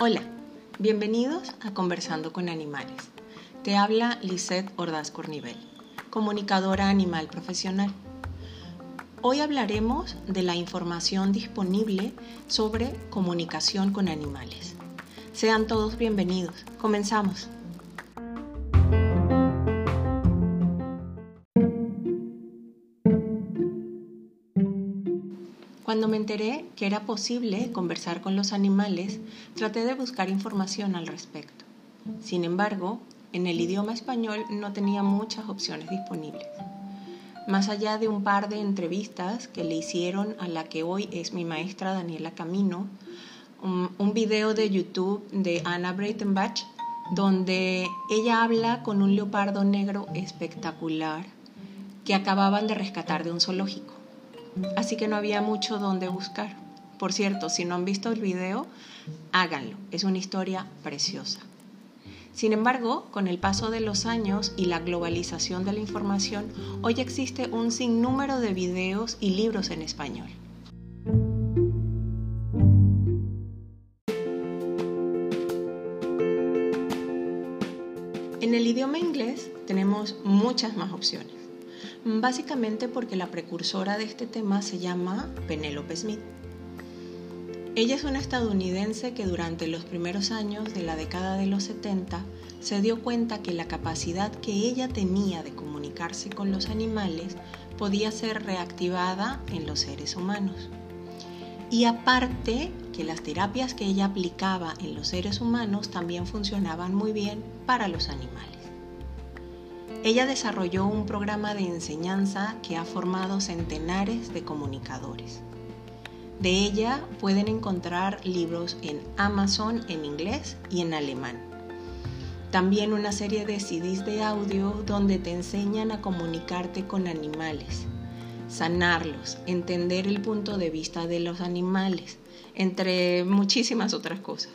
Hola, bienvenidos a Conversando con Animales. Te habla Lisette Ordaz Cornivel, comunicadora animal profesional. Hoy hablaremos de la información disponible sobre comunicación con animales. Sean todos bienvenidos. Comenzamos. Cuando me enteré que era posible conversar con los animales, traté de buscar información al respecto. Sin embargo, en el idioma español no tenía muchas opciones disponibles. Más allá de un par de entrevistas que le hicieron a la que hoy es mi maestra Daniela Camino, un, video de YouTube de Anna Breitenbach, donde ella habla con un leopardo negro espectacular que acababan de rescatar de un zoológico así que no había mucho donde buscar. Por cierto, si no han visto el video, háganlo, es una historia preciosa. Sin embargo, con el paso de los años y la globalización de la información, hoy existe un sinnúmero de videos y libros en español. En el idioma inglés tenemos muchas más opciones básicamente porque la precursora de este tema se llama Penelope Smith. Ella es una estadounidense que durante los primeros años de la década de los 70 se dio cuenta que la capacidad que ella tenía de comunicarse con los animales podía ser reactivada en los seres humanos. Y aparte que las terapias que ella aplicaba en los seres humanos también funcionaban muy bien para los animales. Ella desarrolló un programa de enseñanza que ha formado centenares de comunicadores. De ella pueden encontrar libros en Amazon en inglés y en alemán. También una serie de CDs de audio donde te enseñan a comunicarte con animales, sanarlos, entender el punto de vista de los animales, entre muchísimas otras cosas.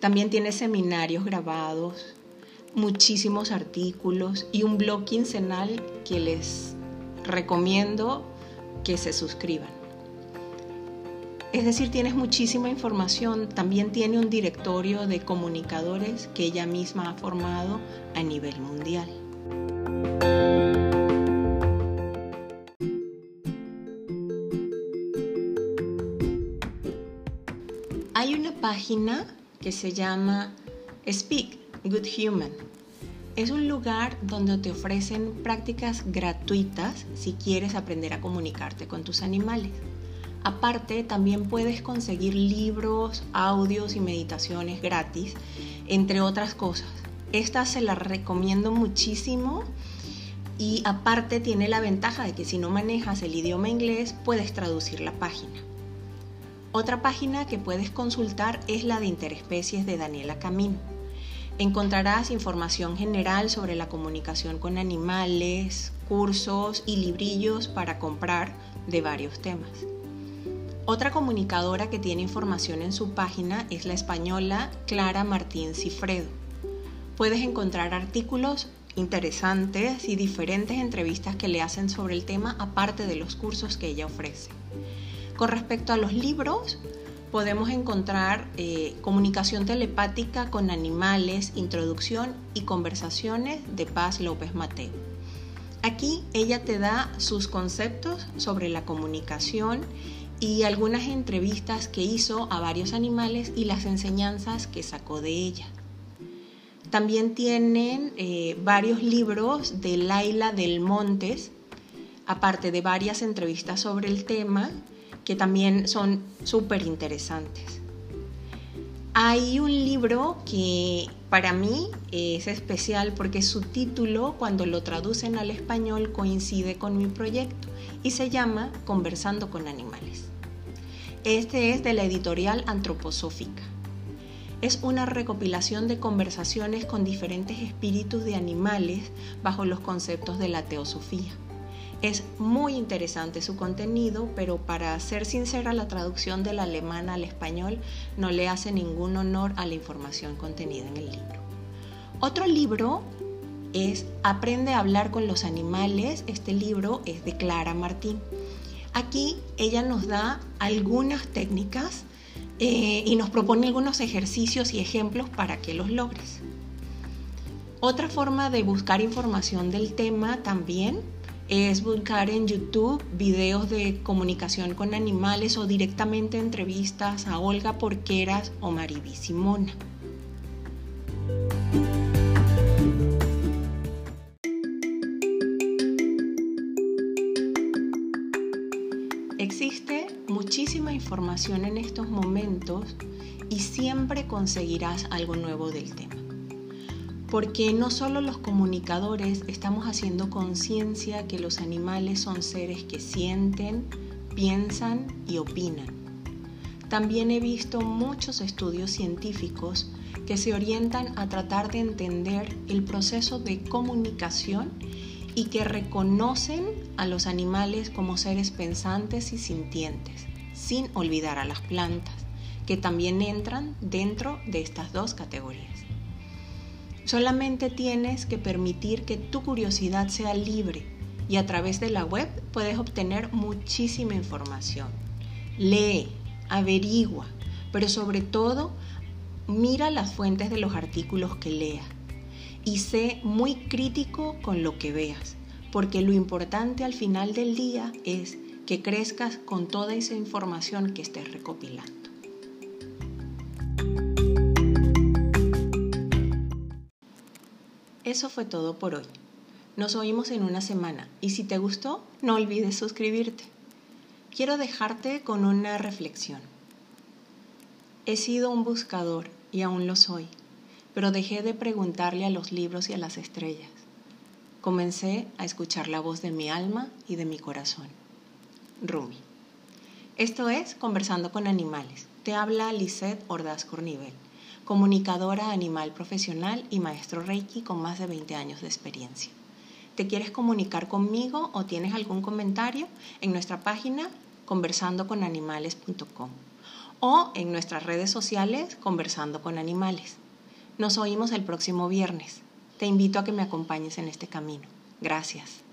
También tiene seminarios grabados, muchísimos artículos y un blog quincenal que les recomiendo que se suscriban. Es decir, tienes muchísima información. También tiene un directorio de comunicadores que ella misma ha formado a nivel mundial. Hay una página que se llama Speak, Good Human. Es un lugar donde te ofrecen prácticas gratuitas si quieres aprender a comunicarte con tus animales. Aparte, también puedes conseguir libros, audios y meditaciones gratis, entre otras cosas. Esta se la recomiendo muchísimo y aparte tiene la ventaja de que si no manejas el idioma inglés puedes traducir la página. Otra página que puedes consultar es la de Interespecies de Daniela Camino. Encontrarás información general sobre la comunicación con animales, cursos y librillos para comprar de varios temas. Otra comunicadora que tiene información en su página es la española Clara Martín Cifredo. Puedes encontrar artículos interesantes y diferentes entrevistas que le hacen sobre el tema aparte de los cursos que ella ofrece. Con respecto a los libros, podemos encontrar eh, comunicación telepática con animales, introducción y conversaciones de Paz López Mateo. Aquí ella te da sus conceptos sobre la comunicación y algunas entrevistas que hizo a varios animales y las enseñanzas que sacó de ella. También tienen eh, varios libros de Laila del Montes, aparte de varias entrevistas sobre el tema que también son súper interesantes. Hay un libro que para mí es especial porque su título, cuando lo traducen al español, coincide con mi proyecto y se llama Conversando con Animales. Este es de la editorial Antroposófica. Es una recopilación de conversaciones con diferentes espíritus de animales bajo los conceptos de la teosofía. Es muy interesante su contenido, pero para ser sincera, la traducción del alemán al español no le hace ningún honor a la información contenida en el libro. Otro libro es Aprende a hablar con los animales. Este libro es de Clara Martín. Aquí ella nos da algunas técnicas eh, y nos propone algunos ejercicios y ejemplos para que los logres. Otra forma de buscar información del tema también es buscar en YouTube videos de comunicación con animales o directamente entrevistas a Olga Porqueras o Mariby Simona. Existe muchísima información en estos momentos y siempre conseguirás algo nuevo del tema porque no solo los comunicadores estamos haciendo conciencia que los animales son seres que sienten, piensan y opinan. También he visto muchos estudios científicos que se orientan a tratar de entender el proceso de comunicación y que reconocen a los animales como seres pensantes y sintientes, sin olvidar a las plantas, que también entran dentro de estas dos categorías. Solamente tienes que permitir que tu curiosidad sea libre y a través de la web puedes obtener muchísima información. Lee, averigua, pero sobre todo mira las fuentes de los artículos que leas y sé muy crítico con lo que veas, porque lo importante al final del día es que crezcas con toda esa información que estés recopilando. Eso fue todo por hoy. Nos oímos en una semana y si te gustó, no olvides suscribirte. Quiero dejarte con una reflexión. He sido un buscador y aún lo soy, pero dejé de preguntarle a los libros y a las estrellas. Comencé a escuchar la voz de mi alma y de mi corazón. Rumi. Esto es Conversando con Animales. Te habla Lisette Ordaz Cornivel comunicadora animal profesional y maestro Reiki con más de 20 años de experiencia. ¿Te quieres comunicar conmigo o tienes algún comentario? En nuestra página conversandoconanimales.com o en nuestras redes sociales Conversando con Animales. Nos oímos el próximo viernes. Te invito a que me acompañes en este camino. Gracias.